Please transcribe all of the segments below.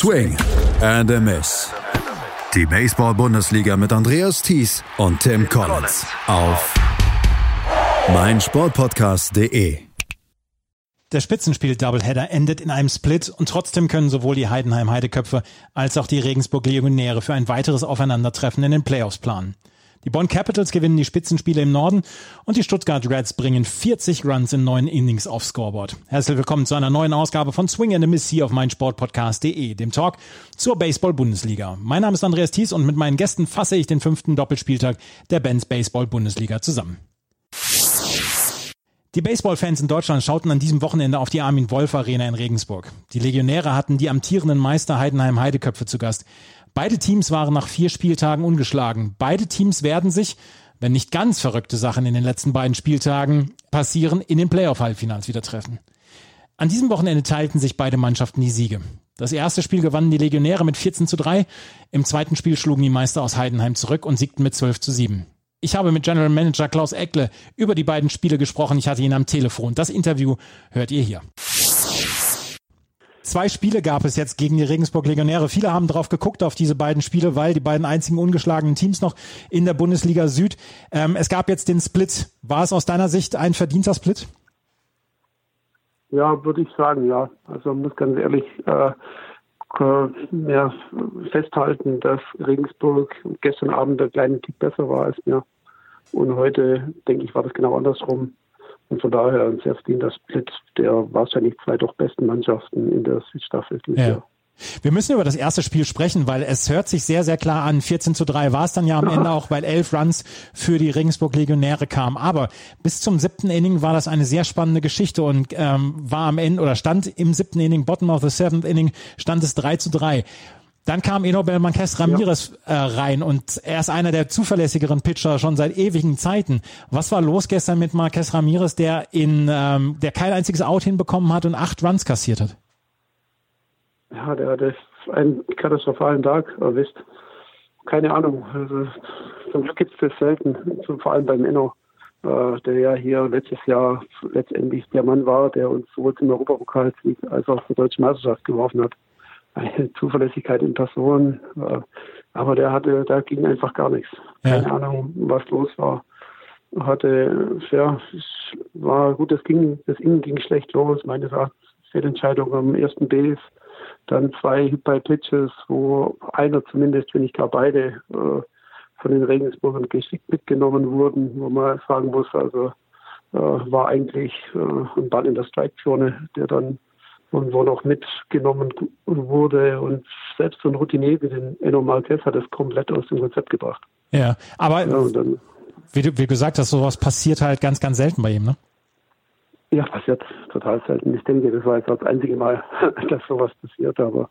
Swing and a Miss. Die Baseball-Bundesliga mit Andreas Thies und Tim Collins auf meinsportpodcast.de. Der Spitzenspiel-Doubleheader endet in einem Split und trotzdem können sowohl die Heidenheim-Heideköpfe als auch die Regensburg-Legionäre für ein weiteres Aufeinandertreffen in den Playoffs planen. Die Bonn Capitals gewinnen die Spitzenspiele im Norden und die Stuttgart Reds bringen 40 Runs in neun Innings aufs Scoreboard. Herzlich willkommen zu einer neuen Ausgabe von Swing and a Miss hier auf meinsportpodcast.de, dem Talk zur Baseball-Bundesliga. Mein Name ist Andreas Thies und mit meinen Gästen fasse ich den fünften Doppelspieltag der Benz Baseball-Bundesliga zusammen. Die Baseballfans in Deutschland schauten an diesem Wochenende auf die Armin Wolf Arena in Regensburg. Die Legionäre hatten die amtierenden Meister Heidenheim Heideköpfe zu Gast. Beide Teams waren nach vier Spieltagen ungeschlagen. Beide Teams werden sich, wenn nicht ganz verrückte Sachen in den letzten beiden Spieltagen passieren, in den Playoff-Halbfinals wieder treffen. An diesem Wochenende teilten sich beide Mannschaften die Siege. Das erste Spiel gewannen die Legionäre mit 14 zu 3. Im zweiten Spiel schlugen die Meister aus Heidenheim zurück und siegten mit 12 zu 7. Ich habe mit General Manager Klaus Eckle über die beiden Spiele gesprochen. Ich hatte ihn am Telefon. Das Interview hört ihr hier. Zwei Spiele gab es jetzt gegen die Regensburg Legionäre. Viele haben drauf geguckt auf diese beiden Spiele, weil die beiden einzigen ungeschlagenen Teams noch in der Bundesliga Süd. Ähm, es gab jetzt den Split. War es aus deiner Sicht ein verdienter Split? Ja, würde ich sagen, ja. Also muss ganz ehrlich äh, mehr festhalten, dass Regensburg gestern Abend der kleine Tick besser war als mir. Und heute, denke ich, war das genau andersrum. Und von daher ein sehr verdienter Split der wahrscheinlich zwei doch besten Mannschaften in der Südstaffel dieses ja. Jahr. Wir müssen über das erste Spiel sprechen, weil es hört sich sehr, sehr klar an. 14 zu 3 war es dann ja am Ende auch, weil elf Runs für die Regensburg Legionäre kamen. Aber bis zum siebten Inning war das eine sehr spannende Geschichte und ähm, war am Ende oder stand im siebten Inning, bottom of the seventh Inning, stand es 3 zu 3. Dann kam Enobel Marquez Ramirez ja. äh, rein und er ist einer der zuverlässigeren Pitcher schon seit ewigen Zeiten. Was war los gestern mit Marquez Ramirez, der in ähm, der kein einziges Out hinbekommen hat und acht Runs kassiert hat? Ja, der hat einen katastrophalen Tag erwischt. Keine Ahnung. Also, zum Glück gibt es das selten, vor allem beim Enno, äh, der ja hier letztes Jahr letztendlich der Mann war, der uns sowohl zum Europapokalsieg als auch zur deutschen Meisterschaft geworfen hat eine Zuverlässigkeit in Person. Äh, aber der hatte, da ging einfach gar nichts. Keine ja. Ahnung, was los war. Hatte, ja, war gut, das ging, das Innen ging schlecht los, meines Erachtens. Fehlentscheidung am ersten Base, dann zwei Hit-by-Pitches, wo einer zumindest, wenn ich gar beide, äh, von den Regensburgern geschickt mitgenommen wurden, wo man sagen muss, also äh, war eigentlich ein Ball in der Strike-Zone, der dann und wo noch mitgenommen wurde. Und selbst so ein Routinier wie den Eno Marquez hat es komplett aus dem Konzept gebracht. Ja, aber ja, dann, wie du wie gesagt hast, sowas passiert halt ganz, ganz selten bei ihm, ne? Ja, passiert total selten. Ich denke, das war jetzt das einzige Mal, dass sowas passiert, aber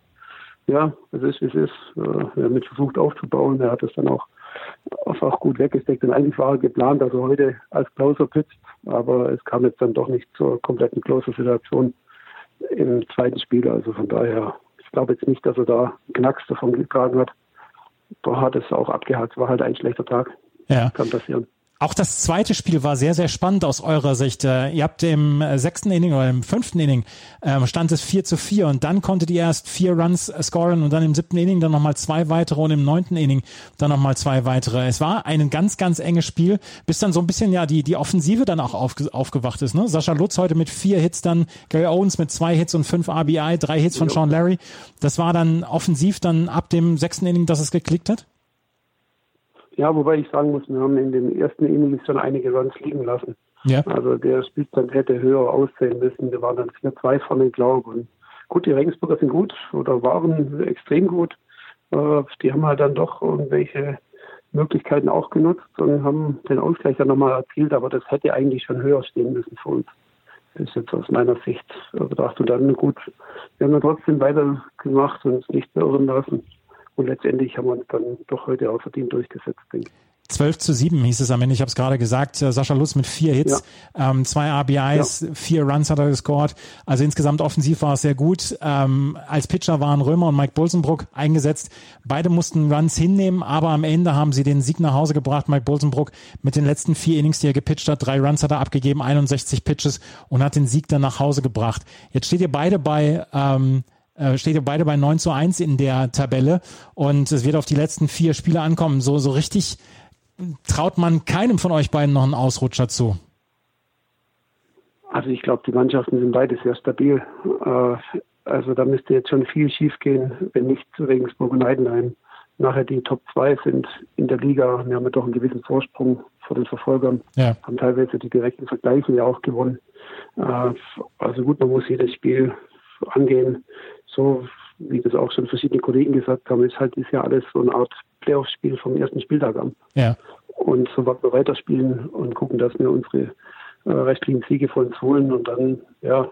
ja, es ist, wie es ist. Er hat mit versucht aufzubauen. Er hat es dann auch einfach gut weggesteckt. Und eigentlich war er geplant, dass er heute als Closer pitcht, aber es kam jetzt dann doch nicht zur kompletten Closer-Situation im zweiten Spiel. Also von daher, ich glaube jetzt nicht, dass er da Knacks davon getragen hat. Da hat es auch abgehakt. War halt ein schlechter Tag. Ja. Kann passieren. Auch das zweite Spiel war sehr, sehr spannend aus eurer Sicht. Äh, ihr habt im äh, sechsten Inning oder im fünften Inning ähm, stand es 4 zu 4 und dann konntet ihr erst vier Runs äh, scoren und dann im siebten Inning dann nochmal zwei weitere und im neunten Inning dann nochmal zwei weitere. Es war ein ganz, ganz enges Spiel, bis dann so ein bisschen ja die, die Offensive dann auch aufge, aufgewacht ist. Ne? Sascha Lutz heute mit vier Hits, dann Gary Owens mit zwei Hits und fünf RBI, drei Hits von Sean Larry. Das war dann offensiv dann ab dem sechsten Inning, dass es geklickt hat? Ja, wobei ich sagen muss, wir haben in den ersten Innings schon einige Runs liegen lassen. Ja. Also der Spielstand hätte höher aussehen müssen. Wir waren dann 4-2 vorne, glaube ich. Gut, die Regensburger sind gut oder waren extrem gut. Äh, die haben halt dann doch irgendwelche Möglichkeiten auch genutzt und haben den Ausgleich dann nochmal erzielt, aber das hätte eigentlich schon höher stehen müssen für uns. Das ist jetzt aus meiner Sicht betrachtet. Und dann gut, wir haben dann trotzdem weitergemacht und uns nicht beirren lassen. Und letztendlich haben wir uns dann doch heute auch verdient durchgesetzt, denke ich. 12 zu 7 hieß es am Ende. Ich habe es gerade gesagt. Äh, Sascha Lutz mit vier Hits, ja. ähm, zwei RBIs, ja. vier Runs hat er gescored. Also insgesamt offensiv war es sehr gut. Ähm, als Pitcher waren Römer und Mike Bolsenbrook eingesetzt. Beide mussten Runs hinnehmen, aber am Ende haben sie den Sieg nach Hause gebracht. Mike Bolsenbrook mit den letzten vier Innings, die er gepitcht hat. Drei Runs hat er abgegeben, 61 Pitches und hat den Sieg dann nach Hause gebracht. Jetzt steht ihr beide bei ähm, Äh, steht ihr beide bei 9 zu 1 in der Tabelle und es wird auf die letzten vier Spiele ankommen. So, so richtig traut man keinem von euch beiden noch einen Ausrutscher zu. Also ich glaube, die Mannschaften sind beide sehr stabil. Äh, also da müsste jetzt schon viel schief gehen, wenn nicht Regensburg und Heidenheim nachher die Top 2 sind in der Liga. Wir haben ja doch einen gewissen Vorsprung vor den Verfolgern, ja. haben teilweise die direkten Vergleiche ja auch gewonnen. Äh, also gut, man muss jedes Spiel angehen, so wie das auch schon verschiedene Kollegen gesagt haben, ist halt ist ja alles so eine Art Playoff-Spiel vom ersten Spieltag an. Ja. Und so werden wir weiterspielen und gucken, dass wir unsere äh, restlichen Siege von uns holen und dann, ja,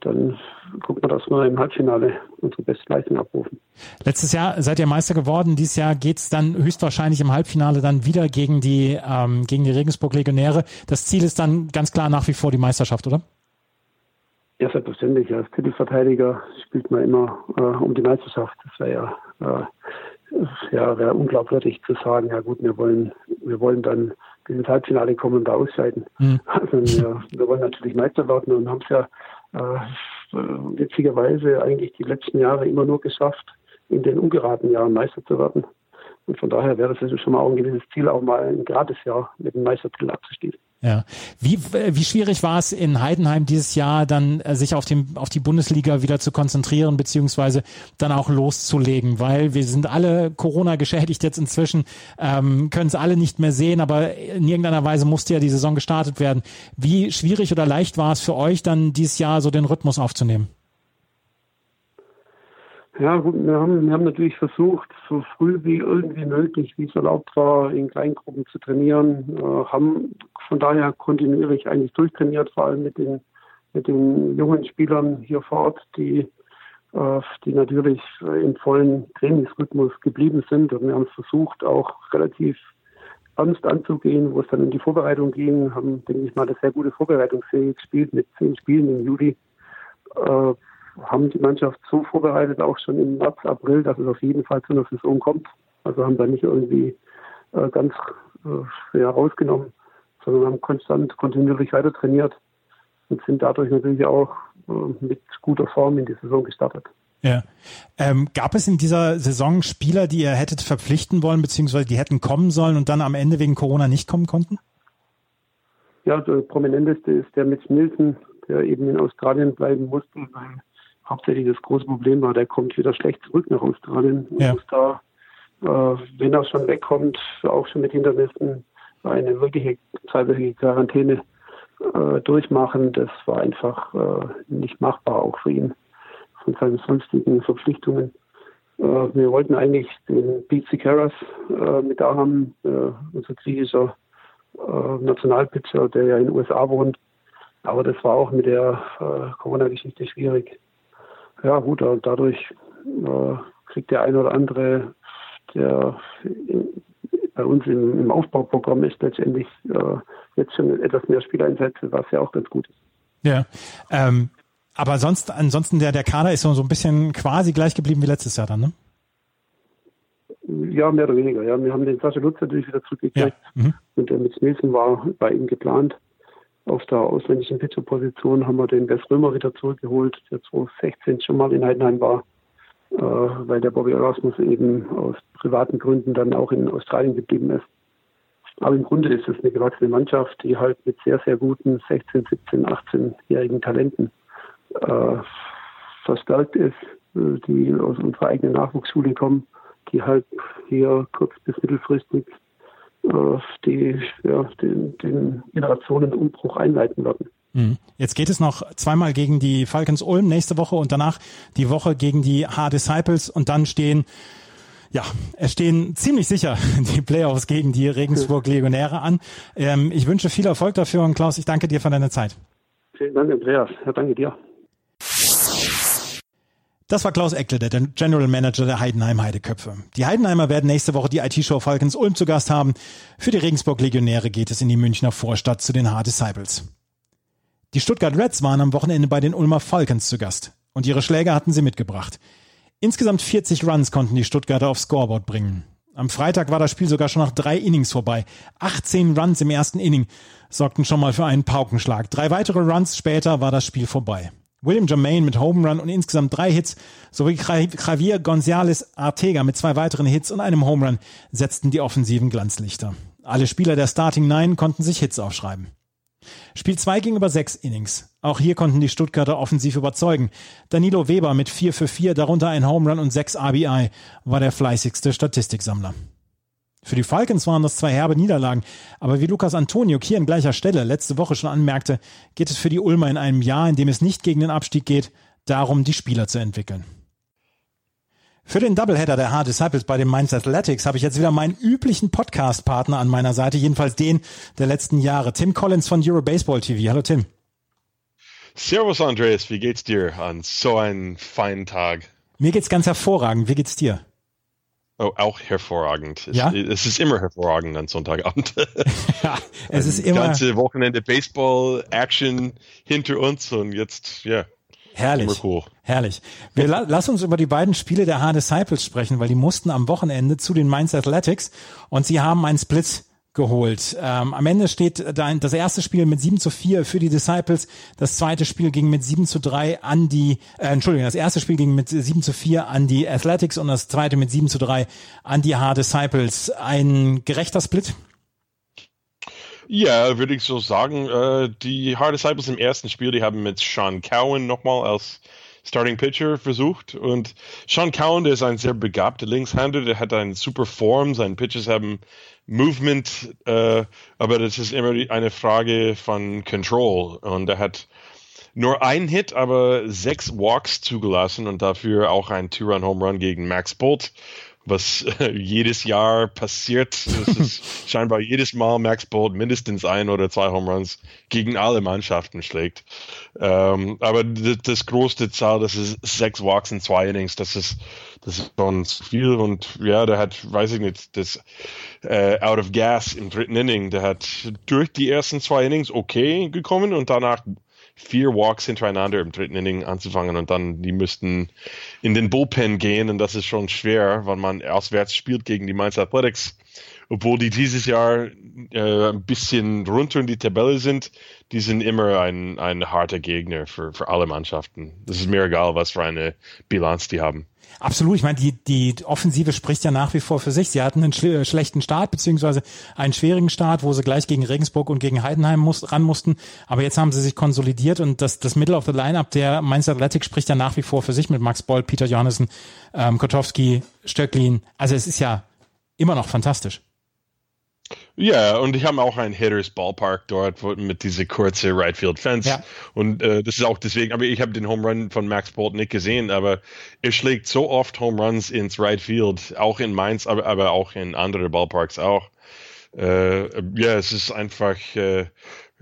dann gucken wir, dass wir im Halbfinale unsere beste Leistung abrufen. Letztes Jahr seid ihr Meister geworden. Dieses Jahr geht es dann höchstwahrscheinlich im Halbfinale dann wieder gegen die, ähm, gegen die Regensburg Legionäre. Das Ziel ist dann ganz klar nach wie vor die Meisterschaft, oder? Ja, selbstverständlich. Als Titelverteidiger spielt man immer äh, um die Meisterschaft. Das wäre ja, äh, ja wäre unglaubwürdig zu sagen, ja gut, wir wollen, wir wollen dann ins Halbfinale kommen und da ausscheiden. Mhm. Also wir, wir wollen natürlich Meister werden und haben es ja äh, witzigerweise eigentlich die letzten Jahre immer nur geschafft, in den ungeraden Jahren Meister zu werden. Und von daher wäre es also schon mal auch ein gewisses Ziel, auch mal ein gerades Jahr mit dem Meistertitel abzuschließen. Ja. Wie, wie schwierig war es in Heidenheim dieses Jahr dann, äh, sich auf, dem, auf die Bundesliga wieder zu konzentrieren, beziehungsweise dann auch loszulegen? Weil wir sind alle Corona geschädigt jetzt inzwischen, ähm, können es alle nicht mehr sehen, aber in irgendeiner Weise musste ja die Saison gestartet werden. Wie schwierig oder leicht war es für euch dann dieses Jahr so den Rhythmus aufzunehmen? Ja, gut, wir haben, wir haben natürlich versucht, so früh wie irgendwie möglich, wie es erlaubt war, in Kleingruppen zu trainieren, äh, haben von daher kontinuierlich eigentlich durchtrainiert, vor allem mit den, mit den jungen Spielern hier vor Ort, die, äh, die natürlich im vollen Trainingsrhythmus geblieben sind. Und wir haben versucht, auch relativ ernst anzugehen, wo es dann in die Vorbereitung ging, haben, denke ich mal, eine sehr gute Vorbereitungsserie gespielt mit zehn Spielen im Juli. Äh, haben die Mannschaft so vorbereitet, auch schon im März, April, dass es auf jeden Fall zu einer Saison kommt. Also haben da nicht irgendwie äh, ganz äh, ja, rausgenommen, sondern haben konstant, kontinuierlich weiter trainiert und sind dadurch natürlich auch äh, mit guter Form in die Saison gestartet. Ja. Ähm, gab es in dieser Saison Spieler, die ihr hättet verpflichten wollen, beziehungsweise die hätten kommen sollen und dann am Ende wegen Corona nicht kommen konnten? Ja, der prominenteste ist der Mitch Nielsen, der eben in Australien bleiben musste, weil hauptsächlich das große Problem war, der kommt wieder schlecht zurück nach Australien und ja. muss da, äh, wenn er schon wegkommt, auch schon mit Hindernissen eine wirkliche zweiwöchige Quarantäne äh, durchmachen. Das war einfach äh, nicht machbar, auch für ihn von seinen sonstigen Verpflichtungen. Äh, wir wollten eigentlich den Pete Sikaras äh, mit da haben, äh, unser griechischer Nationalpitcher, der ja in den USA wohnt. Aber das war auch mit der Corona-Geschichte schwierig ja gut, dadurch äh, kriegt der eine oder andere, der bei uns im, im Aufbauprogramm ist, letztendlich äh, jetzt schon etwas mehr Spieleinsätze, was ja auch ganz gut ist. Ja, ähm, aber sonst, ansonsten der, der Kader ist so, so ein bisschen quasi gleich geblieben wie letztes Jahr dann, ne? Ja, mehr oder weniger. Ja, wir haben den Sascha Lutz natürlich wieder zurückgekriegt ja. mhm. und der mit Nielsen war bei ihm geplant. Auf der ausländischen Pitcher-Position haben wir den Wes Römer wieder zurückgeholt, der 2016 schon mal in Heidenheim war, äh, weil der Bobby Erasmus eben aus privaten Gründen dann auch in Australien geblieben ist. Aber im Grunde ist es eine gewachsene Mannschaft, die halt mit sehr, sehr guten 16, 17, 18-jährigen Talenten äh, verstärkt ist, äh, die aus unserer eigenen Nachwuchsschule kommen, die halt hier kurz- bis mittelfristig die, ja, den, den Generationenumbruch einleiten werden. Mhm. Jetzt geht es noch zweimal gegen die Falcons Ulm nächste Woche und danach die Woche gegen die H Disciples und dann stehen ja, es stehen ziemlich sicher die Playoffs gegen die Regensburg Legionäre an. Ähm, ich wünsche viel Erfolg dafür und Klaus, ich danke dir für deine Zeit. Vielen Dank, Andreas. Ja, danke dir. Das war Klaus Eckle, der General Manager der Heidenheim Heideköpfe. Die Heidenheimer werden nächste Woche die IT-Show Falcons Ulm zu Gast haben. Für die Regensburg Legionäre geht es in die Münchner Vorstadt zu den Hard Disciples. Die Stuttgart Reds waren am Wochenende bei den Ulmer Falcons zu Gast. Und ihre Schläger hatten sie mitgebracht. Insgesamt 40 Runs konnten die Stuttgarter aufs Scoreboard bringen. Am Freitag war das Spiel sogar schon nach drei Innings vorbei. 18 Runs im ersten Inning sorgten schon mal für einen Paukenschlag. Drei weitere Runs später war das Spiel vorbei. William Jermaine mit Home Run und insgesamt drei Hits sowie Javier González Artega mit zwei weiteren Hits und einem Home Run setzten die offensiven Glanzlichter. Alle Spieler der Starting Nine konnten sich Hits aufschreiben. Spiel 2 ging über sechs Innings. Auch hier konnten die Stuttgarter offensiv überzeugen. Danilo Weber mit 4 für 4, darunter ein Home Run und 6 RBI, war der fleißigste Statistiksammler. Für die Falcons waren das zwei herbe Niederlagen, aber wie Lukas Antonio hier an gleicher Stelle letzte Woche schon anmerkte, geht es für die Ulmer in einem Jahr, in dem es nicht gegen den Abstieg geht, darum, die Spieler zu entwickeln. Für den Doubleheader der Hard Disciples bei den Mainz Athletics habe ich jetzt wieder meinen üblichen Podcast-Partner an meiner Seite, jedenfalls den der letzten Jahre, Tim Collins von Eurobaseball TV. Hallo Tim. Servus Andreas, wie geht's dir an so einem feinen Tag? Mir geht's ganz hervorragend. Wie geht's dir? Oh, auch hervorragend. Ja? Es, es ist immer hervorragend an Sonntagabend. ja, es ist immer. ganze Wochenende Baseball, Action hinter uns und jetzt, ja. Herrlich. Immer cool. Herrlich. Wir la lass uns über die beiden Spiele der Hard Disciples sprechen, weil die mussten am Wochenende zu den Mainz Athletics und sie haben einen Split geholt. Ähm, am Ende steht das erste Spiel mit 7 zu 4 für die Disciples, das zweite Spiel ging mit 7 zu 3 an die, äh, Entschuldigung, das erste Spiel ging mit 7 zu 4 an die Athletics und das zweite mit 7 zu 3 an die Hard Disciples. Ein gerechter Split? Ja, würde ich so sagen. Äh, die Hard Disciples im ersten Spiel, die haben mit Sean Cowan nochmal als Starting Pitcher versucht. Und Sean Cowan, der ist ein sehr begabter Linkshänder, der hat eine super Form, seine Pitches haben Movement, äh, aber das ist immer eine Frage von Control. Und er hat nur einen Hit, aber sechs Walks zugelassen und dafür auch ein Two-Run-Home Run gegen Max Bolt was äh, jedes Jahr passiert. Das ist scheinbar jedes Mal Max Bolt mindestens ein oder zwei Home Runs gegen alle Mannschaften schlägt. Ähm, aber das, das größte Zahl, das ist sechs Walks in zwei Innings. Das ist, das ist schon viel. Und ja, der hat, weiß ich nicht, das äh, Out of Gas im dritten Inning, der hat durch die ersten zwei Innings okay gekommen und danach vier Walks hintereinander im dritten Inning anzufangen und dann die müssten in den Bullpen gehen und das ist schon schwer, weil man auswärts spielt gegen die Mainz Athletics. Obwohl die dieses Jahr äh, ein bisschen runter in die Tabelle sind, die sind immer ein, ein harter Gegner für, für alle Mannschaften. Das ist mir egal, was für eine Bilanz die haben. Absolut. Ich meine, die, die Offensive spricht ja nach wie vor für sich. Sie hatten einen schle schlechten Start, beziehungsweise einen schwierigen Start, wo sie gleich gegen Regensburg und gegen Heidenheim muss, ran mussten. Aber jetzt haben sie sich konsolidiert und das, das Middle of the Lineup der Mainz Athletic spricht ja nach wie vor für sich mit Max Boll, Peter Johannessen, ähm, Kotowski, Stöcklin. Also es ist ja immer noch fantastisch. Ja, und ich habe auch ein Hitters Ballpark dort mit diese kurze Right Field Fence. Ja. Und äh, das ist auch deswegen, aber ich habe den Home Run von Max Bolt nicht gesehen, aber er schlägt so oft Home Runs ins Right Field, auch in Mainz, aber, aber auch in andere Ballparks auch. Äh, ja, es ist einfach, äh,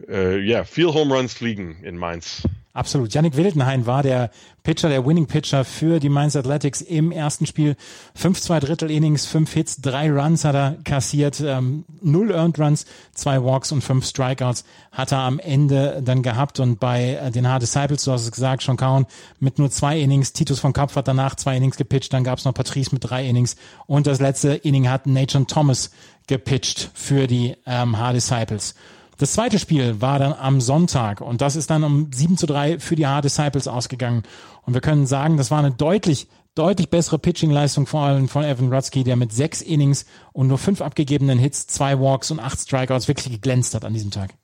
äh, ja, viel Home Runs fliegen in Mainz. Absolut. Yannick Wildenhain war der Pitcher, der Winning Pitcher für die Mainz Athletics im ersten Spiel. Fünf, zwei Drittel Innings, fünf Hits, drei Runs hat er kassiert, ähm, null Earned Runs, zwei Walks und fünf Strikeouts hat er am Ende dann gehabt. Und bei äh, den Hard Disciples, du hast es gesagt, schon kaum mit nur zwei Innings. Titus von Kapf hat danach zwei Innings gepitcht, dann gab es noch Patrice mit drei Innings. Und das letzte Inning hat Nathan Thomas gepitcht für die ähm, Hard Disciples. Das zweite Spiel war dann am Sonntag und das ist dann um 7 zu 3 für die Hard Disciples ausgegangen. Und wir können sagen, das war eine deutlich, deutlich bessere Pitching-Leistung vor allem von Evan Rutsky, der mit sechs Innings und nur fünf abgegebenen Hits, zwei Walks und acht Strikeouts wirklich geglänzt hat an diesem Tag.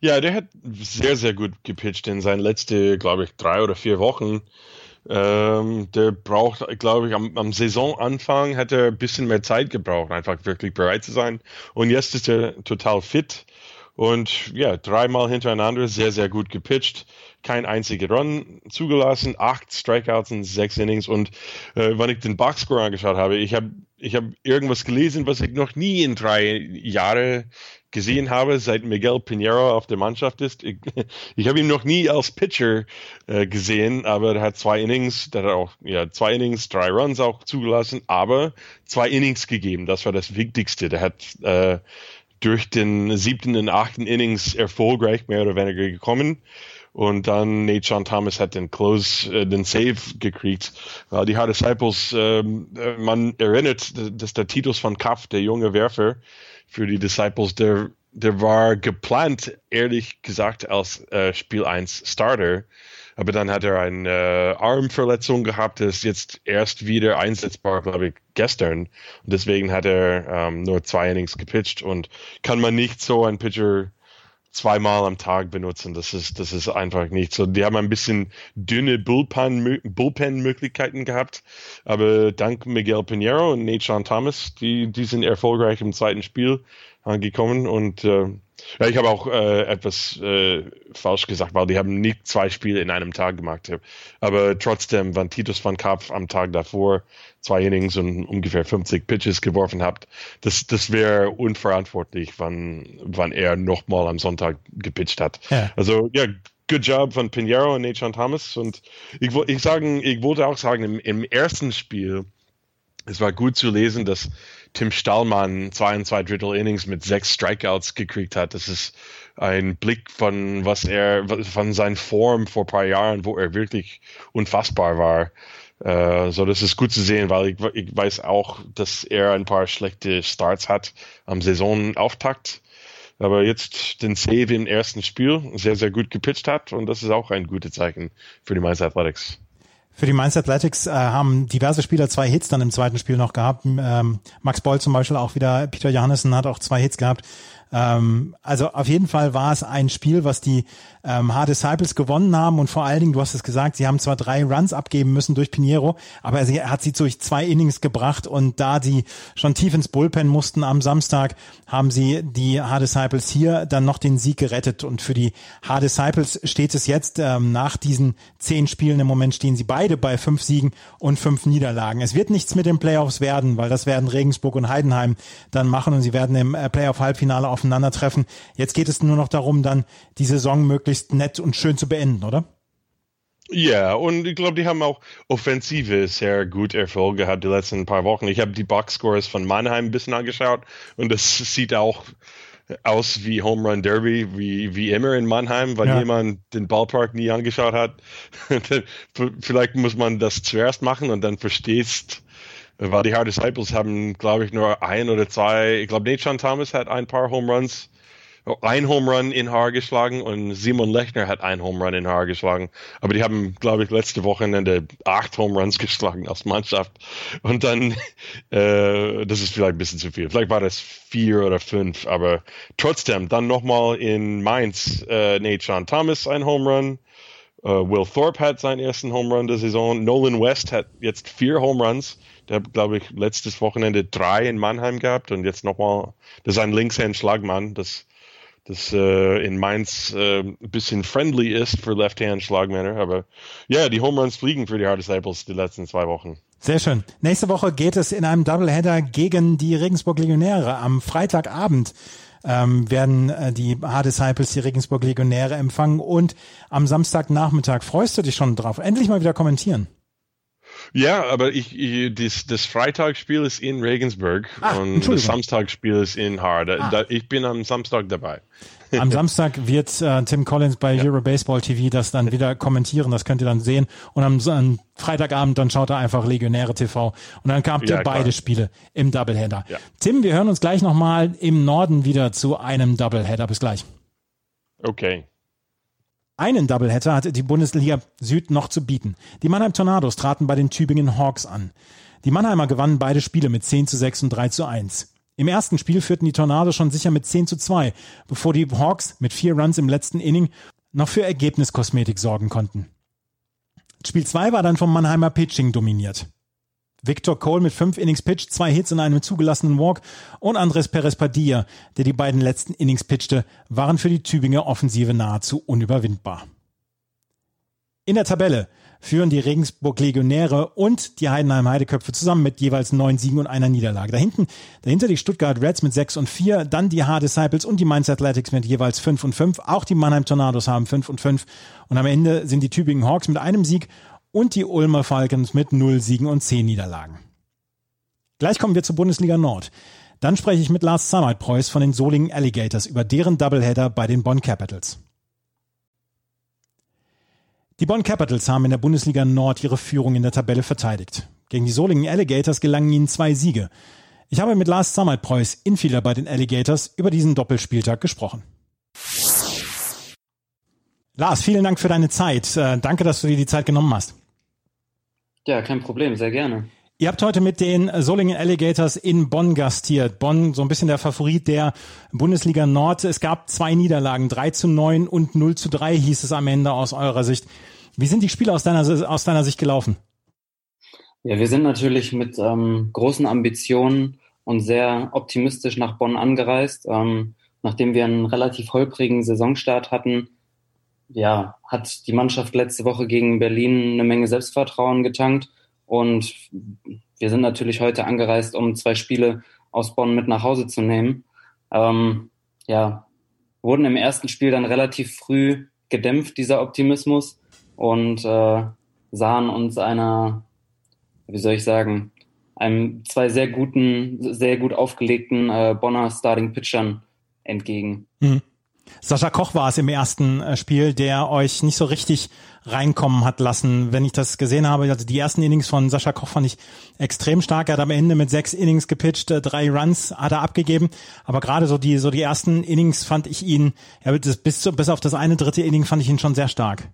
Ja, der hat sehr, sehr gut gepitcht in seinen letzten, glaube ich, drei oder vier Wochen. Ähm, der braucht, glaube ich, am, am, Saisonanfang hat er ein bisschen mehr Zeit gebraucht, einfach wirklich bereit zu sein. Und jetzt ist er total fit. Und ja, dreimal hintereinander sehr, sehr gut gepitcht. Kein einziger Run zugelassen, acht Strikeouts in sechs Innings. Und äh, wenn ich den Boxscore angeschaut habe, ich habe ich hab irgendwas gelesen, was ich noch nie in drei Jahren gesehen habe, seit Miguel Pinheiro auf der Mannschaft ist. Ich, ich habe ihn noch nie als Pitcher äh, gesehen, aber er hat zwei Innings, der hat auch ja, zwei Innings, drei Runs auch zugelassen, aber zwei Innings gegeben. Das war das Wichtigste. Der hat äh, durch den siebten und achten Innings erfolgreich mehr oder weniger gekommen. Und dann Nate John Thomas hat den Close, äh, den Save gekriegt. Weil die Hard Disciples, ähm, äh, man erinnert, dass der Titus von Kaff, der junge Werfer für die Disciples, der, der war geplant, ehrlich gesagt, als äh, Spiel 1 Starter. Aber dann hat er eine äh, Armverletzung gehabt, ist jetzt erst wieder einsetzbar, glaube ich, gestern. Und deswegen hat er ähm, nur zwei Innings gepitcht und kann man nicht so einen Pitcher zweimal am Tag benutzen. Das ist, das ist einfach nicht so. Die haben ein bisschen dünne Bullpen-Möglichkeiten gehabt, aber dank Miguel Pinheiro und Nate Sean Thomas, die, die sind erfolgreich im zweiten Spiel angekommen und äh, ja, ich habe auch äh, etwas äh, falsch gesagt, weil die haben nicht zwei Spiele in einem Tag gemacht. Aber trotzdem, wenn Titus van Kapf am Tag davor zwei Innings und ungefähr 50 Pitches geworfen hat, das, das wäre unverantwortlich, wann, wann er nochmal am Sonntag gepitcht hat. Ja. Also ja, good job von Pinheiro und Nathan Thomas. Und ich, ich, sagen, ich wollte auch sagen, im, im ersten Spiel, es war gut zu lesen, dass Tim Stallmann zwei und zwei Drittel Innings mit sechs Strikeouts gekriegt hat. Das ist ein Blick von was er, von seiner Form vor ein paar Jahren, wo er wirklich unfassbar war. Uh, so, das ist gut zu sehen, weil ich, ich weiß auch, dass er ein paar schlechte Starts hat am Saisonauftakt. Aber jetzt den Save im ersten Spiel sehr, sehr gut gepitcht hat und das ist auch ein gutes Zeichen für die Mainz Athletics. Für die Mainz Athletics äh, haben diverse Spieler zwei Hits dann im zweiten Spiel noch gehabt. Ähm, Max Boll zum Beispiel auch wieder, Peter Johannessen hat auch zwei Hits gehabt. Ähm, also auf jeden Fall war es ein Spiel, was die ähm, Hard Disciples gewonnen haben und vor allen Dingen, du hast es gesagt, sie haben zwar drei Runs abgeben müssen durch Pinheiro, aber sie hat sie durch zwei Innings gebracht und da sie schon tief ins Bullpen mussten am Samstag, haben sie die Hard Disciples hier dann noch den Sieg gerettet und für die Hard Disciples steht es jetzt ähm, nach diesen zehn Spielen im Moment stehen sie beide bei fünf Siegen und fünf Niederlagen. Es wird nichts mit den Playoffs werden, weil das werden Regensburg und Heidenheim dann machen und sie werden im äh, Playoff-Halbfinale aufeinandertreffen. Jetzt geht es nur noch darum, dann die Saison möglichst möglichst nett und schön zu beenden, oder? Ja, und ich glaube, die haben auch Offensive sehr gut Erfolg gehabt die letzten paar Wochen. Ich habe die Boxscores von Mannheim ein bisschen angeschaut und das sieht auch aus wie Home Run Derby, wie, wie immer in Mannheim, weil ja. jemand den Ballpark nie angeschaut hat. Vielleicht muss man das zuerst machen und dann verstehst, weil die Hard Disciples haben, glaube ich, nur ein oder zwei, ich glaube, Nate Thomas hat ein paar Home Runs ein Home Run in Haar geschlagen und Simon Lechner hat ein Home Run in Haar geschlagen. Aber die haben, glaube ich, letzte Wochenende acht Home Runs geschlagen als Mannschaft. Und dann, äh, das ist vielleicht ein bisschen zu viel. Vielleicht war das vier oder fünf, aber trotzdem, dann nochmal in Mainz, äh, Nate Sean Thomas ein Home Run. Uh, Will Thorpe hat seinen ersten Home Run der Saison. Nolan West hat jetzt vier Home Runs. Der hat, glaube ich, letztes Wochenende drei in Mannheim gehabt und jetzt nochmal, das ist ein Linkshand-Schlagmann. Das das äh, in Mainz äh, ein bisschen friendly ist für Left-Hand-Schlagmänner. Aber ja, die Home Runs fliegen für die Hard Disciples die letzten zwei Wochen. Sehr schön. Nächste Woche geht es in einem Doubleheader gegen die Regensburg Legionäre. Am Freitagabend ähm, werden äh, die Hard Disciples die Regensburg Legionäre empfangen und am Samstagnachmittag freust du dich schon drauf. Endlich mal wieder kommentieren. Ja, aber ich, ich das, das Freitagsspiel ist in Regensburg Ach, und das Samstagsspiel ist in Haar. Ah. ich bin am Samstag dabei. Am Samstag wird äh, Tim Collins bei ja. Euro Baseball TV das dann wieder kommentieren, das könnt ihr dann sehen. Und am, am Freitagabend dann schaut er einfach Legionäre TV und dann habt ihr ja, beide klar. Spiele im Doubleheader. Ja. Tim, wir hören uns gleich nochmal im Norden wieder zu einem Doubleheader. Bis gleich. Okay. Einen Doubleheader hatte die Bundesliga Süd noch zu bieten. Die Mannheim Tornados traten bei den Tübingen Hawks an. Die Mannheimer gewannen beide Spiele mit 10 zu 6 und 3 zu 1. Im ersten Spiel führten die Tornados schon sicher mit 10 zu 2, bevor die Hawks mit vier Runs im letzten Inning noch für Ergebniskosmetik sorgen konnten. Spiel 2 war dann vom Mannheimer Pitching dominiert. Victor Cole mit fünf Innings Pitch, zwei Hits und einem zugelassenen Walk und Andres Perez Padilla, der die beiden letzten Innings pitchte, waren für die Tübinger Offensive nahezu unüberwindbar. In der Tabelle führen die Regensburg Legionäre und die Heidenheim Heideköpfe zusammen mit jeweils neun Siegen und einer Niederlage. Dahinten, dahinter die Stuttgart Reds mit sechs und vier, dann die Hard Disciples und die Mainz Athletics mit jeweils fünf und fünf. Auch die Mannheim Tornados haben fünf und fünf. Und am Ende sind die Tübingen Hawks mit einem Sieg und die Ulmer Falcons mit 0 Siegen und 10 Niederlagen. Gleich kommen wir zur Bundesliga Nord. Dann spreche ich mit Lars Samait-Preuß von den Solingen Alligators über deren Doubleheader bei den Bonn Capitals. Die Bonn Capitals haben in der Bundesliga Nord ihre Führung in der Tabelle verteidigt. Gegen die Solingen Alligators gelangen ihnen zwei Siege. Ich habe mit Lars Samait-Preuß, Infielder bei den Alligators, über diesen Doppelspieltag gesprochen. Lars, vielen Dank für deine Zeit. Äh, danke, dass du dir die Zeit genommen hast. Ja, kein Problem, sehr gerne. Ihr habt heute mit den Solingen Alligators in Bonn gastiert. Bonn, so ein bisschen der Favorit der Bundesliga Nord. Es gab zwei Niederlagen, 3 zu 9 und 0 zu 3 hieß es am Ende aus eurer Sicht. Wie sind die Spiele aus deiner, aus deiner Sicht gelaufen? Ja, wir sind natürlich mit ähm, großen Ambitionen und sehr optimistisch nach Bonn angereist. Ähm, nachdem wir einen relativ holprigen Saisonstart hatten, ja, hat die Mannschaft letzte Woche gegen Berlin eine Menge Selbstvertrauen getankt und wir sind natürlich heute angereist, um zwei Spiele aus Bonn mit nach Hause zu nehmen. Ähm, ja, wurden im ersten Spiel dann relativ früh gedämpft, dieser Optimismus, und äh, sahen uns einer, wie soll ich sagen, einem zwei sehr guten, sehr gut aufgelegten äh, Bonner Starting Pitchern entgegen. Mhm. Sascha Koch war es im ersten äh, Spiel, der euch nicht so richtig reinkommen hat lassen. Wenn ich das gesehen habe, also die ersten Innings von Sascha Koch fand ich extrem stark. Er hat am Ende mit sechs Innings gepitcht, äh, drei Runs hat er abgegeben. Aber gerade so die, so die ersten Innings fand ich ihn, ja, bis, zu, bis auf das eine dritte Inning fand ich ihn schon sehr stark.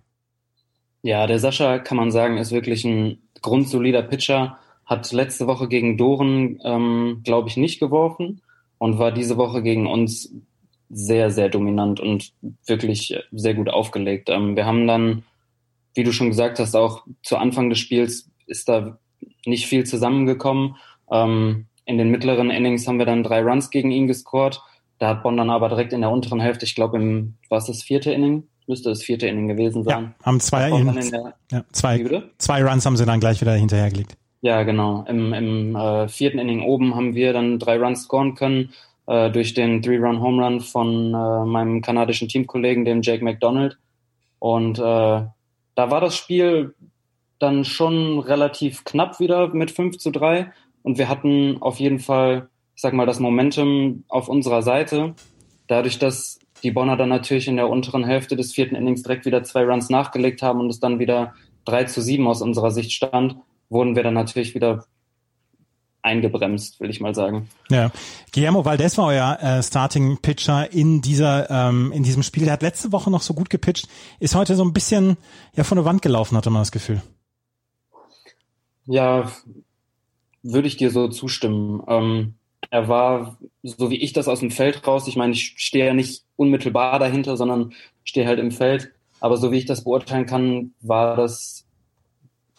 Ja, der Sascha, kann man sagen, ist wirklich ein grundsolider Pitcher. Hat letzte Woche gegen Doren, ähm, glaube ich, nicht geworfen und war diese Woche gegen uns sehr, sehr dominant und wirklich sehr gut aufgelegt. Ähm, wir haben dann, wie du schon gesagt hast, auch zu Anfang des Spiels ist da nicht viel zusammengekommen. Ähm, in den mittleren Innings haben wir dann drei Runs gegen ihn gescored. Da hat Bonn dann aber direkt in der unteren Hälfte, ich glaube, im, war es das vierte Inning? Müsste das vierte Inning gewesen sein. Ja, haben zwei, in, der, ja, zwei, zwei Runs haben sie dann gleich wieder hinterhergelegt. Ja, genau. Im, im äh, vierten Inning oben haben wir dann drei Runs scoren können äh, durch den Three-Run-Home Run von äh, meinem kanadischen Teamkollegen, dem Jake McDonald. Und äh, da war das Spiel dann schon relativ knapp wieder mit 5 zu 3. Und wir hatten auf jeden Fall, ich sag mal, das Momentum auf unserer Seite. Dadurch, dass die Bonner dann natürlich in der unteren Hälfte des vierten Innings direkt wieder zwei Runs nachgelegt haben und es dann wieder 3 zu 7 aus unserer Sicht stand, wurden wir dann natürlich wieder eingebremst, will ich mal sagen. Ja, Guillermo Valdez war euer äh, Starting Pitcher in dieser ähm, in diesem Spiel. Der hat letzte Woche noch so gut gepitcht, ist heute so ein bisschen ja von der Wand gelaufen, hatte man das Gefühl. Ja, würde ich dir so zustimmen. Ähm, er war, so wie ich das aus dem Feld raus, ich meine, ich stehe ja nicht unmittelbar dahinter, sondern stehe halt im Feld. Aber so wie ich das beurteilen kann, war das,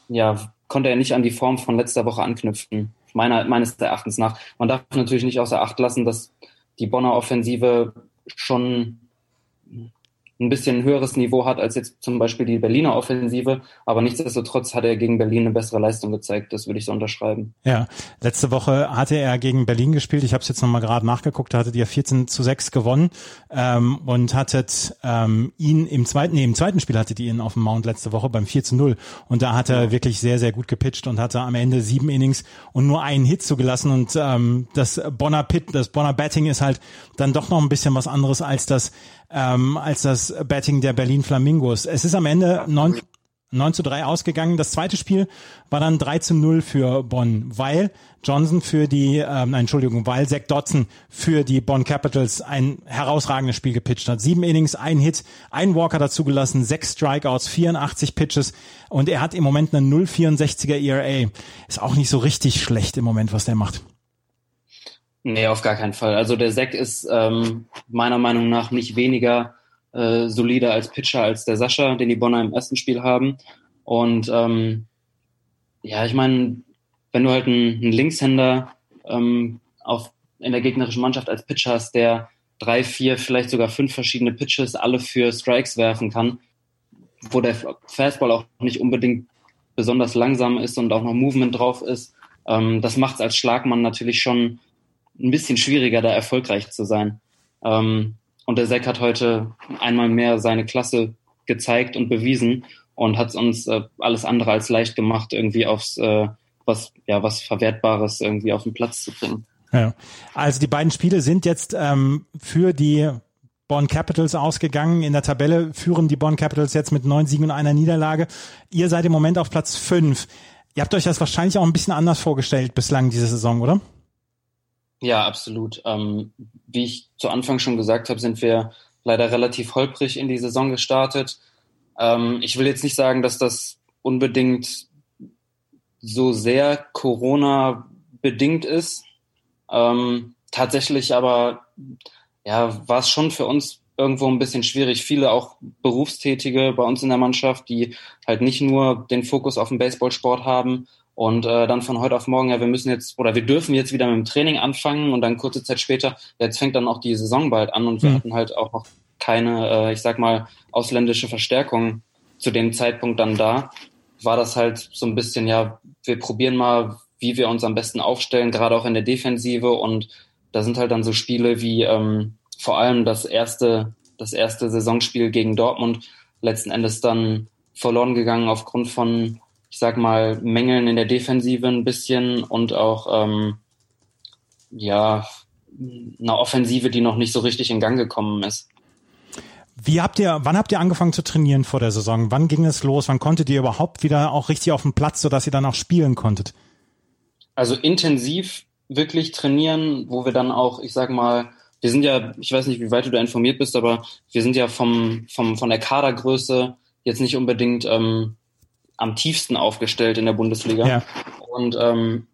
ja, konnte er nicht an die Form von letzter Woche anknüpfen meiner, meines Erachtens nach. Man darf natürlich nicht außer Acht lassen, dass die Bonner Offensive schon ein bisschen höheres Niveau hat als jetzt zum Beispiel die Berliner Offensive. Aber nichtsdestotrotz hat er gegen Berlin eine bessere Leistung gezeigt. Das würde ich so unterschreiben. Ja, letzte Woche hatte er gegen Berlin gespielt. Ich habe es jetzt nochmal gerade nachgeguckt. Da hattet ihr 14 zu 6 gewonnen ähm, und hattet ähm, ihn im zweiten, nee, im zweiten Spiel hattet ihr ihn auf dem Mount letzte Woche beim 4 zu 0. Und da hat er ja. wirklich sehr, sehr gut gepitcht und hatte am Ende sieben Innings und nur einen Hit zugelassen. Und ähm, das Bonner Pit, das Bonner Batting ist halt dann doch noch ein bisschen was anderes als das ähm, als das Betting der Berlin Flamingos. Es ist am Ende 9, 9 zu 3 ausgegangen. Das zweite Spiel war dann 3 zu 0 für Bonn, weil Johnson für die, ähm, Entschuldigung, weil Zach Dodson für die Bonn Capitals ein herausragendes Spiel gepitcht hat. Sieben Innings, ein Hit, ein Walker dazugelassen, sechs Strikeouts, 84 Pitches und er hat im Moment eine 0,64er ERA. Ist auch nicht so richtig schlecht im Moment, was der macht. Nee, auf gar keinen Fall. Also der Zack ist ähm, meiner Meinung nach nicht weniger äh, solider als Pitcher als der Sascha, den die Bonner im ersten Spiel haben. Und ähm, ja, ich meine, wenn du halt einen, einen Linkshänder ähm, auf, in der gegnerischen Mannschaft als Pitcher hast, der drei, vier, vielleicht sogar fünf verschiedene Pitches alle für Strikes werfen kann, wo der Fastball auch nicht unbedingt besonders langsam ist und auch noch Movement drauf ist, ähm, das macht es als Schlagmann natürlich schon ein bisschen schwieriger, da erfolgreich zu sein. Ähm, und der Zack hat heute einmal mehr seine Klasse gezeigt und bewiesen und hat es uns äh, alles andere als leicht gemacht, irgendwie aufs äh, was ja was Verwertbares irgendwie auf den Platz zu bringen. Ja. Also die beiden Spiele sind jetzt ähm, für die Bonn Capitals ausgegangen. In der Tabelle führen die Bonn Capitals jetzt mit neun Siegen und einer Niederlage. Ihr seid im Moment auf Platz fünf. Ihr habt euch das wahrscheinlich auch ein bisschen anders vorgestellt bislang diese Saison, oder? Ja, absolut. Ähm, wie ich zu Anfang schon gesagt habe, sind wir leider relativ holprig in die Saison gestartet. Ähm, ich will jetzt nicht sagen, dass das unbedingt so sehr Corona bedingt ist. Ähm, tatsächlich aber ja, war es schon für uns irgendwo ein bisschen schwierig. Viele auch Berufstätige bei uns in der Mannschaft, die halt nicht nur den Fokus auf den Baseballsport haben und äh, dann von heute auf morgen, ja, wir müssen jetzt oder wir dürfen jetzt wieder mit dem Training anfangen und dann kurze Zeit später, jetzt fängt dann auch die Saison bald an und wir mhm. hatten halt auch noch keine, äh, ich sag mal, ausländische Verstärkung zu dem Zeitpunkt dann da, war das halt so ein bisschen, ja, wir probieren mal, wie wir uns am besten aufstellen, gerade auch in der Defensive und da sind halt dann so Spiele wie ähm, vor allem das erste, das erste Saisonspiel gegen Dortmund letzten Endes dann verloren gegangen aufgrund von, ich sag mal, Mängeln in der Defensive ein bisschen und auch ähm, ja einer Offensive, die noch nicht so richtig in Gang gekommen ist. Wie habt ihr, wann habt ihr angefangen zu trainieren vor der Saison? Wann ging es los? Wann konntet ihr überhaupt wieder auch richtig auf den Platz, sodass ihr dann auch spielen konntet? Also intensiv wirklich trainieren, wo wir dann auch, ich sag mal, wir sind ja, ich weiß nicht, wie weit du da informiert bist, aber wir sind ja vom, vom, von der Kadergröße jetzt nicht unbedingt ähm, am tiefsten aufgestellt in der Bundesliga. Ja. Und ähm,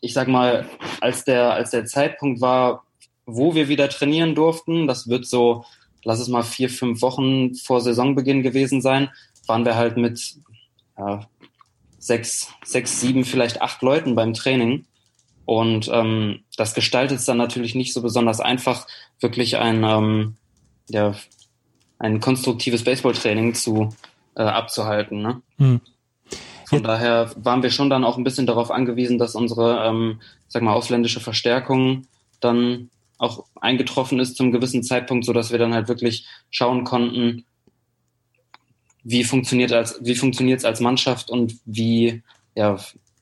ich sag mal, als der, als der Zeitpunkt war, wo wir wieder trainieren durften, das wird so, lass es mal vier, fünf Wochen vor Saisonbeginn gewesen sein, waren wir halt mit ja, sechs, sechs, sieben, vielleicht acht Leuten beim Training. Und ähm, das gestaltet es dann natürlich nicht so besonders einfach, wirklich ein, ähm, ja, ein konstruktives Baseballtraining zu äh, abzuhalten. Ne? Hm. Von daher waren wir schon dann auch ein bisschen darauf angewiesen, dass unsere, ähm, sag mal, ausländische Verstärkung dann auch eingetroffen ist zum gewissen Zeitpunkt, so dass wir dann halt wirklich schauen konnten, wie funktioniert als wie funktioniert es als Mannschaft und wie ja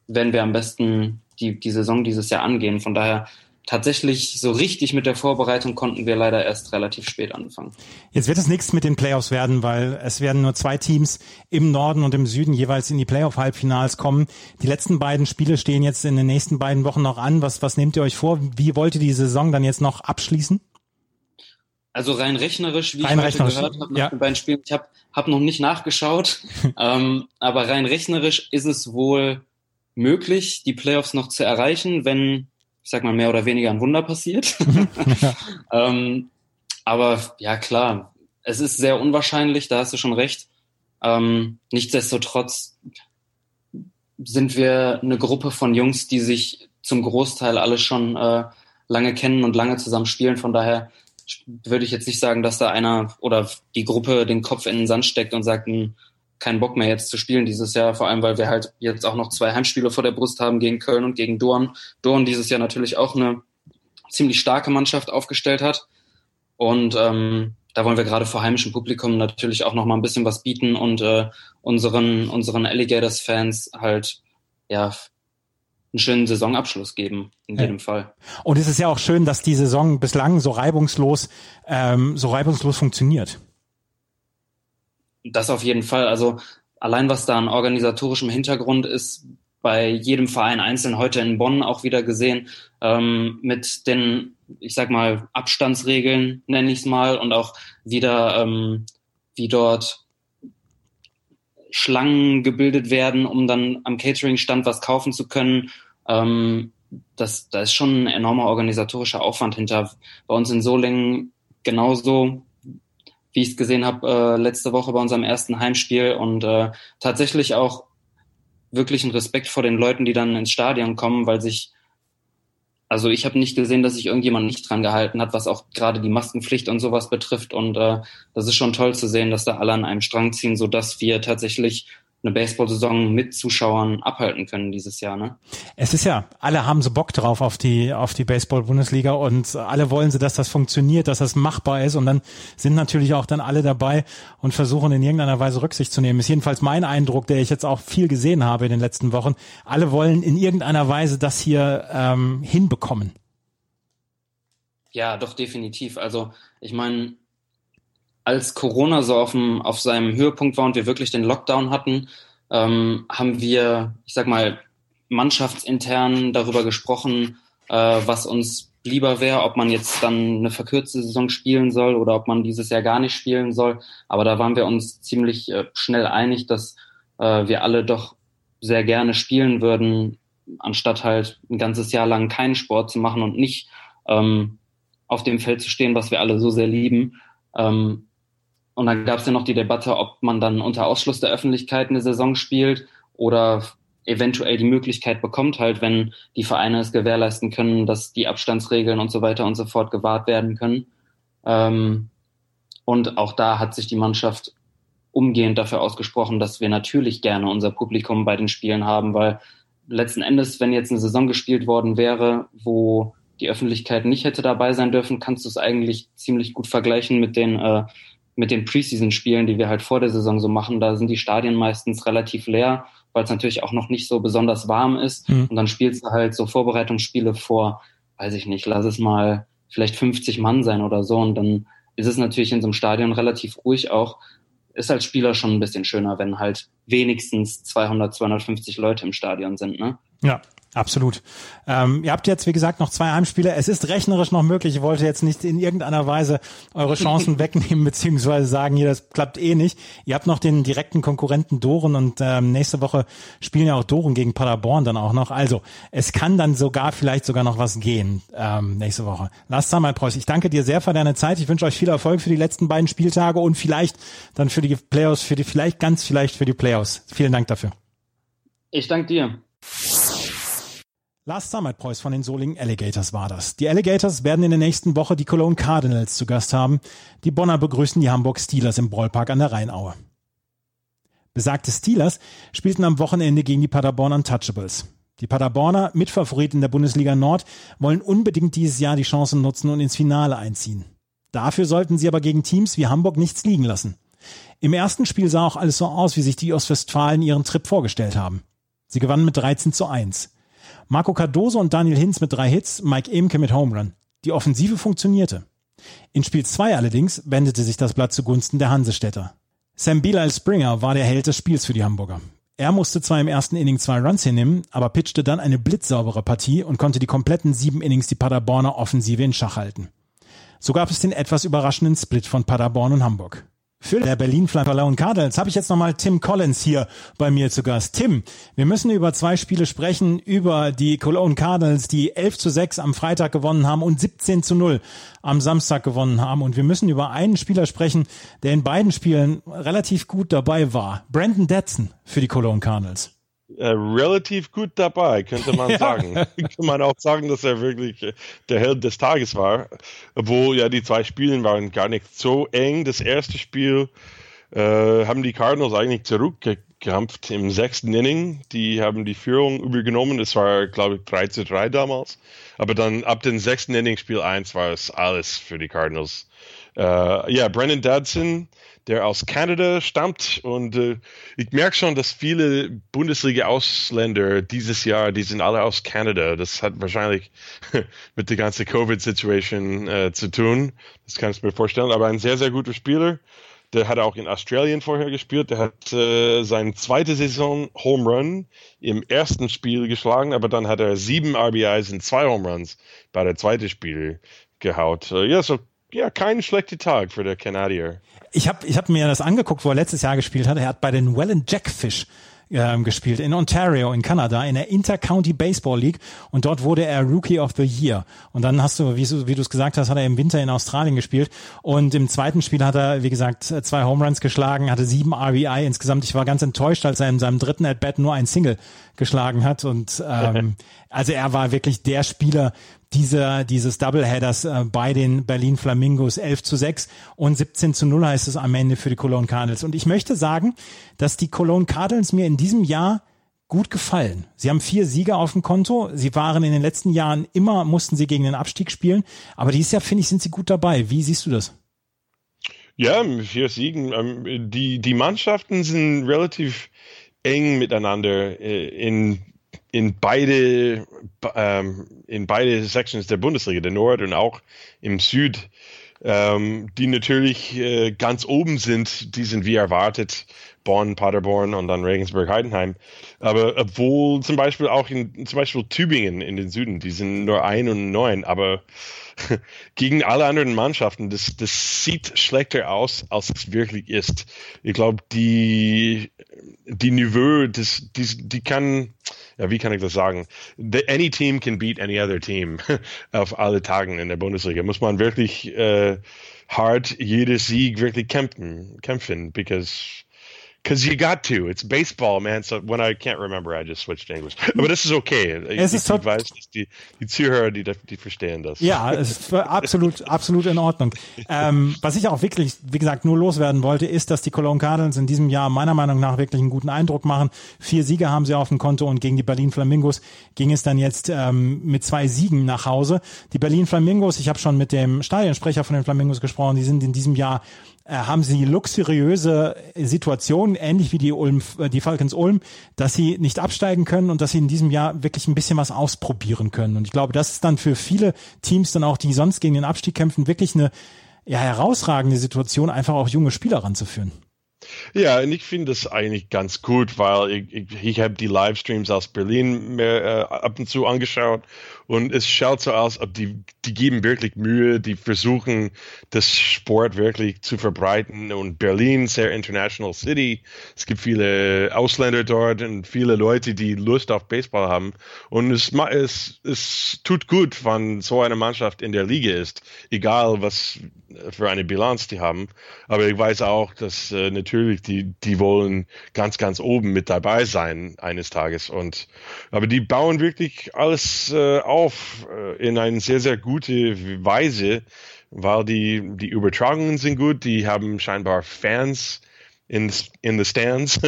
werden wir am besten die, die Saison dieses Jahr angehen. Von daher tatsächlich so richtig mit der Vorbereitung konnten wir leider erst relativ spät anfangen. Jetzt wird es nichts mit den Playoffs werden, weil es werden nur zwei Teams im Norden und im Süden jeweils in die Playoff-Halbfinals kommen. Die letzten beiden Spiele stehen jetzt in den nächsten beiden Wochen noch an. Was, was nehmt ihr euch vor? Wie wollt ihr die Saison dann jetzt noch abschließen? Also rein rechnerisch, wie rein ich heute gehört habe nach ja. den beiden Spielen, ich habe hab noch nicht nachgeschaut, ähm, aber rein rechnerisch ist es wohl möglich, die Playoffs noch zu erreichen, wenn, ich sag mal, mehr oder weniger ein Wunder passiert. Mhm. ähm, aber ja, klar, es ist sehr unwahrscheinlich, da hast du schon recht. Ähm, nichtsdestotrotz sind wir eine Gruppe von Jungs, die sich zum Großteil alle schon äh, lange kennen und lange zusammen spielen. Von daher würde ich jetzt nicht sagen, dass da einer oder die Gruppe den Kopf in den Sand steckt und sagt, hm, keinen Bock mehr jetzt zu spielen dieses Jahr, vor allem weil wir halt jetzt auch noch zwei Heimspiele vor der Brust haben gegen Köln und gegen Dorn. Dorn dieses Jahr natürlich auch eine ziemlich starke Mannschaft aufgestellt hat. Und ähm, da wollen wir gerade vor heimischem Publikum natürlich auch noch mal ein bisschen was bieten und äh, unseren, unseren Alligators-Fans halt ja einen schönen Saisonabschluss geben, in ja. jedem Fall. Und es ist ja auch schön, dass die Saison bislang so reibungslos, ähm, so reibungslos funktioniert. Das auf jeden Fall. Also allein was da an organisatorischem Hintergrund ist, bei jedem Verein einzeln heute in Bonn auch wieder gesehen, ähm, mit den, ich sag mal, Abstandsregeln, nenne ich es mal, und auch wieder, ähm, wie dort Schlangen gebildet werden, um dann am Catering-Stand was kaufen zu können. Ähm, das, da ist schon ein enormer organisatorischer Aufwand hinter. Bei uns in Solingen genauso wie ich es gesehen habe, äh, letzte Woche bei unserem ersten Heimspiel und äh, tatsächlich auch wirklich ein Respekt vor den Leuten, die dann ins Stadion kommen, weil sich, also ich habe nicht gesehen, dass sich irgendjemand nicht dran gehalten hat, was auch gerade die Maskenpflicht und sowas betrifft. Und äh, das ist schon toll zu sehen, dass da alle an einem Strang ziehen, so dass wir tatsächlich eine Baseball-Saison mit Zuschauern abhalten können dieses Jahr. Ne? Es ist ja, alle haben so Bock drauf auf die auf die Baseball-Bundesliga und alle wollen sie, dass das funktioniert, dass das machbar ist und dann sind natürlich auch dann alle dabei und versuchen in irgendeiner Weise Rücksicht zu nehmen. Ist jedenfalls mein Eindruck, der ich jetzt auch viel gesehen habe in den letzten Wochen. Alle wollen in irgendeiner Weise das hier ähm, hinbekommen. Ja, doch definitiv. Also ich meine, als Corona so auf, dem, auf seinem Höhepunkt war und wir wirklich den Lockdown hatten, ähm, haben wir, ich sag mal, mannschaftsintern darüber gesprochen, äh, was uns lieber wäre, ob man jetzt dann eine verkürzte Saison spielen soll oder ob man dieses Jahr gar nicht spielen soll. Aber da waren wir uns ziemlich äh, schnell einig, dass äh, wir alle doch sehr gerne spielen würden, anstatt halt ein ganzes Jahr lang keinen Sport zu machen und nicht ähm, auf dem Feld zu stehen, was wir alle so sehr lieben. Ähm, und dann gab es ja noch die Debatte, ob man dann unter Ausschluss der Öffentlichkeit eine Saison spielt oder eventuell die Möglichkeit bekommt, halt, wenn die Vereine es gewährleisten können, dass die Abstandsregeln und so weiter und so fort gewahrt werden können. Ähm, und auch da hat sich die Mannschaft umgehend dafür ausgesprochen, dass wir natürlich gerne unser Publikum bei den Spielen haben, weil letzten Endes, wenn jetzt eine Saison gespielt worden wäre, wo die Öffentlichkeit nicht hätte dabei sein dürfen, kannst du es eigentlich ziemlich gut vergleichen mit den äh, mit den Preseason-Spielen, die wir halt vor der Saison so machen. Da sind die Stadien meistens relativ leer weil es natürlich auch noch nicht so besonders warm ist. Mhm. Und dann spielst du halt so Vorbereitungsspiele vor, weiß ich nicht, lass es mal vielleicht 50 Mann sein oder so. Und dann ist es natürlich in so einem Stadion relativ ruhig auch. Ist als Spieler schon ein bisschen schöner, wenn halt wenigstens 200, 250 Leute im Stadion sind, ne? Ja, Absolut. Ähm, ihr habt jetzt, wie gesagt, noch zwei Heimspiele. Es ist rechnerisch noch möglich. Ich wollte jetzt nicht in irgendeiner Weise eure Chancen wegnehmen, beziehungsweise sagen, hier, das klappt eh nicht. Ihr habt noch den direkten Konkurrenten Doren und ähm, nächste Woche spielen ja auch Doren gegen Paderborn dann auch noch. Also es kann dann sogar vielleicht sogar noch was gehen ähm, nächste Woche. Lars Sammerpreuß, ich danke dir sehr für deine Zeit. Ich wünsche euch viel Erfolg für die letzten beiden Spieltage und vielleicht dann für die Playoffs, für die vielleicht ganz vielleicht für die Playoffs. Vielen Dank dafür. Ich danke dir. Last Summit Preuß von den Solingen Alligators war das. Die Alligators werden in der nächsten Woche die Cologne Cardinals zu Gast haben. Die Bonner begrüßen die Hamburg Steelers im Ballpark an der Rheinaue. Besagte Steelers spielten am Wochenende gegen die Paderborn Untouchables. Die Paderborner, Mitfavorit in der Bundesliga Nord, wollen unbedingt dieses Jahr die Chancen nutzen und ins Finale einziehen. Dafür sollten sie aber gegen Teams wie Hamburg nichts liegen lassen. Im ersten Spiel sah auch alles so aus, wie sich die Ostwestfalen ihren Trip vorgestellt haben. Sie gewannen mit 13 zu 1. Marco Cardoso und Daniel Hinz mit drei Hits, Mike Emke mit Home Run. Die Offensive funktionierte. In Spiel 2 allerdings wendete sich das Blatt zugunsten der Hansestädter. Sam Bilal Springer war der Held des Spiels für die Hamburger. Er musste zwar im ersten Inning zwei Runs hinnehmen, aber pitchte dann eine blitzsaubere Partie und konnte die kompletten sieben Innings die Paderborner Offensive in Schach halten. So gab es den etwas überraschenden Split von Paderborn und Hamburg. Für der Berlin Flamme Cardinals habe ich jetzt nochmal Tim Collins hier bei mir zu Gast. Tim, wir müssen über zwei Spiele sprechen, über die Cologne Cardinals, die 11 zu 6 am Freitag gewonnen haben und 17 zu 0 am Samstag gewonnen haben. Und wir müssen über einen Spieler sprechen, der in beiden Spielen relativ gut dabei war. Brandon Detson für die Cologne Cardinals. Äh, relativ gut dabei, könnte man ja. sagen. Kann man auch sagen, dass er wirklich äh, der Held des Tages war. Obwohl ja die zwei Spiele waren gar nicht so eng. Das erste Spiel äh, haben die Cardinals eigentlich zurückgekämpft im sechsten Inning. Die haben die Führung übergenommen. Es war, glaube ich, 3 zu 3 damals. Aber dann ab dem sechsten Inning, Spiel 1, war es alles für die Cardinals. Äh, ja, Brennan Dadson der aus Kanada stammt. Und äh, ich merke schon, dass viele Bundesliga-Ausländer dieses Jahr, die sind alle aus Kanada. Das hat wahrscheinlich mit der ganzen Covid-Situation äh, zu tun. Das kann ich mir vorstellen. Aber ein sehr, sehr guter Spieler. Der hat auch in Australien vorher gespielt. Der hat äh, seine zweite Saison Home Run im ersten Spiel geschlagen, aber dann hat er sieben RBIs und zwei Home Runs bei der zweiten Spiel gehaut. Äh, ja, so ja, kein schlechter Tag für der Kanadier. Ich habe ich hab mir das angeguckt, wo er letztes Jahr gespielt hat. Er hat bei den Welland Jackfish ähm, gespielt in Ontario in Kanada in der Intercounty Baseball League. Und dort wurde er Rookie of the Year. Und dann hast du wie, wie du es gesagt hast hat er im Winter in Australien gespielt. Und im zweiten Spiel hat er wie gesagt zwei Home Runs geschlagen hatte sieben RBI insgesamt. Ich war ganz enttäuscht als er in seinem dritten At Bat nur ein Single geschlagen hat. Und ähm, also er war wirklich der Spieler dieser, dieses Doubleheaders äh, bei den Berlin Flamingos 11 zu 6 und 17 zu 0 heißt es am Ende für die Cologne Cardinals. Und ich möchte sagen, dass die Cologne Cardinals mir in diesem Jahr gut gefallen. Sie haben vier Siege auf dem Konto. Sie waren in den letzten Jahren immer, mussten sie gegen den Abstieg spielen. Aber dieses Jahr, finde ich, sind sie gut dabei. Wie siehst du das? Ja, vier Siegen. Ähm, die, die Mannschaften sind relativ eng miteinander äh, in in beide, ähm, in beide Sections der Bundesliga, der Nord und auch im Süd, ähm, die natürlich äh, ganz oben sind, die sind wie erwartet Bonn, Paderborn und dann Regensburg, Heidenheim. Aber obwohl zum Beispiel auch in zum Beispiel Tübingen in den Süden, die sind nur ein und neun, aber gegen alle anderen Mannschaften, das, das sieht schlechter aus, als es wirklich ist. Ich glaube, die, die Niveau, das, die, die kann, ja, wie kann ich das sagen? The, any team can beat any other team auf alle Tagen in der Bundesliga. Muss man wirklich äh, hart jedes Sieg wirklich kämpfen, kämpfen, because Because you got to. It's baseball, man. So when I can't remember, I just switched to English. Aber das ist okay. Es ist ich, ich weiß, dass die, die Zuhörer, die, die verstehen das. Ja, es ist absolut, absolut in Ordnung. Ähm, was ich auch wirklich, wie gesagt, nur loswerden wollte, ist, dass die Cologne Cardinals in diesem Jahr meiner Meinung nach wirklich einen guten Eindruck machen. Vier Siege haben sie auf dem Konto und gegen die Berlin Flamingos ging es dann jetzt ähm, mit zwei Siegen nach Hause. Die Berlin Flamingos, ich habe schon mit dem Stadionsprecher von den Flamingos gesprochen, die sind in diesem Jahr haben sie luxuriöse Situationen, ähnlich wie die Ulm, äh, die Falcons Ulm, dass sie nicht absteigen können und dass sie in diesem Jahr wirklich ein bisschen was ausprobieren können. Und ich glaube, das ist dann für viele Teams dann auch, die sonst gegen den Abstieg kämpfen, wirklich eine ja, herausragende Situation, einfach auch junge Spieler ranzuführen. Ja, und ich finde das eigentlich ganz gut, weil ich, ich, ich habe die Livestreams aus Berlin mehr äh, ab und zu angeschaut und es schaut so aus, ob die, die geben wirklich Mühe, die versuchen, das Sport wirklich zu verbreiten und Berlin, sehr international City. Es gibt viele Ausländer dort und viele Leute, die Lust auf Baseball haben und es, es, es tut gut, wenn so eine Mannschaft in der Liga ist, egal was für eine Bilanz die haben. Aber ich weiß auch, dass äh, natürlich die, die wollen ganz, ganz oben mit dabei sein eines Tages. Und aber die bauen wirklich alles äh, auf äh, in eine sehr, sehr gute Weise, weil die, die Übertragungen sind gut, die haben scheinbar Fans in, in the stands.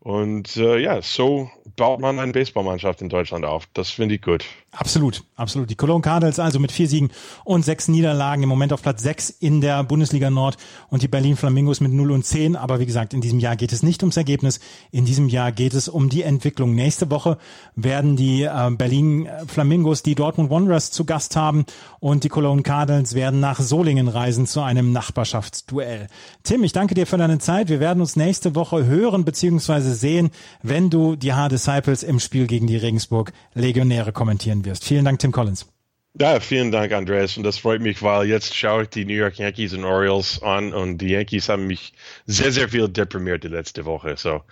Und äh, ja, so baut man eine Baseballmannschaft in Deutschland auf. Das finde ich gut. Absolut, absolut. Die Cologne Cardinals also mit vier Siegen und sechs Niederlagen im Moment auf Platz sechs in der Bundesliga Nord und die Berlin Flamingos mit 0 und 10. Aber wie gesagt, in diesem Jahr geht es nicht ums Ergebnis. In diesem Jahr geht es um die Entwicklung. Nächste Woche werden die äh, Berlin Flamingos die Dortmund Wanderers zu Gast haben und die Cologne Cardinals werden nach Solingen reisen zu einem Nachbarschaftsduell. Tim, ich danke dir für deine Zeit. Wir werden uns nächste Woche hören bzw. sehen, wenn du die Hard Disciples im Spiel gegen die Regensburg Legionäre kommentieren wirst. Vielen Dank, Tim Collins. Ja, vielen Dank, Andreas. Und das freut mich, weil jetzt schaue ich die New York Yankees und Orioles an und die Yankees haben mich sehr, sehr viel deprimiert die letzte Woche. So,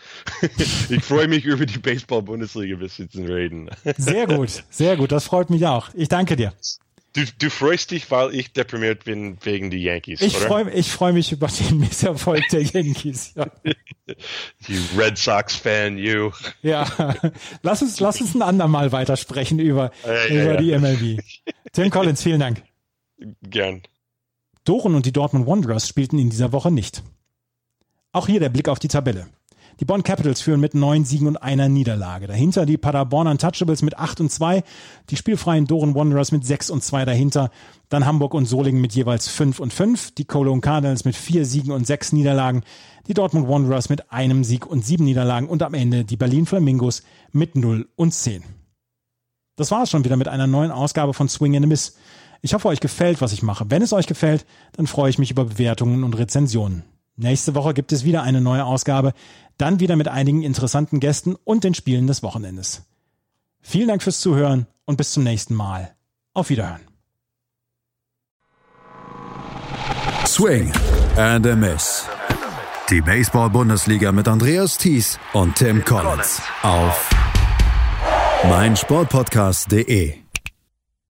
ich freue mich über die Baseball-Bundesliga bis jetzt reden. sehr gut, sehr gut. Das freut mich auch. Ich danke dir. Du, du freust dich, weil ich deprimiert bin wegen die Yankees, ich oder? Freu, ich freue mich über den Misserfolg der Yankees. Ja. you Red Sox-Fan, you. Ja, lass uns, lass uns ein andermal weitersprechen über, ja, ja, über die MLB. Tim Collins, vielen Dank. Gern. Doren und die Dortmund Wanderers spielten in dieser Woche nicht. Auch hier der Blick auf die Tabelle. Die Bonn Capitals führen mit neun Siegen und einer Niederlage. Dahinter die Paderborn Untouchables mit acht und zwei, die spielfreien Doren Wanderers mit sechs und zwei dahinter, dann Hamburg und Solingen mit jeweils fünf und fünf, die Cologne Cardinals mit vier Siegen und sechs Niederlagen, die Dortmund Wanderers mit einem Sieg und sieben Niederlagen und am Ende die Berlin Flamingos mit null und zehn. Das war es schon wieder mit einer neuen Ausgabe von Swing and a Miss. Ich hoffe, euch gefällt, was ich mache. Wenn es euch gefällt, dann freue ich mich über Bewertungen und Rezensionen. Nächste Woche gibt es wieder eine neue Ausgabe, dann wieder mit einigen interessanten Gästen und den Spielen des Wochenendes. Vielen Dank fürs Zuhören und bis zum nächsten Mal. Auf Wiederhören. Swing and a Miss. Die Baseball-Bundesliga mit Andreas Thies und Tim Collins auf meinsportpodcast.de.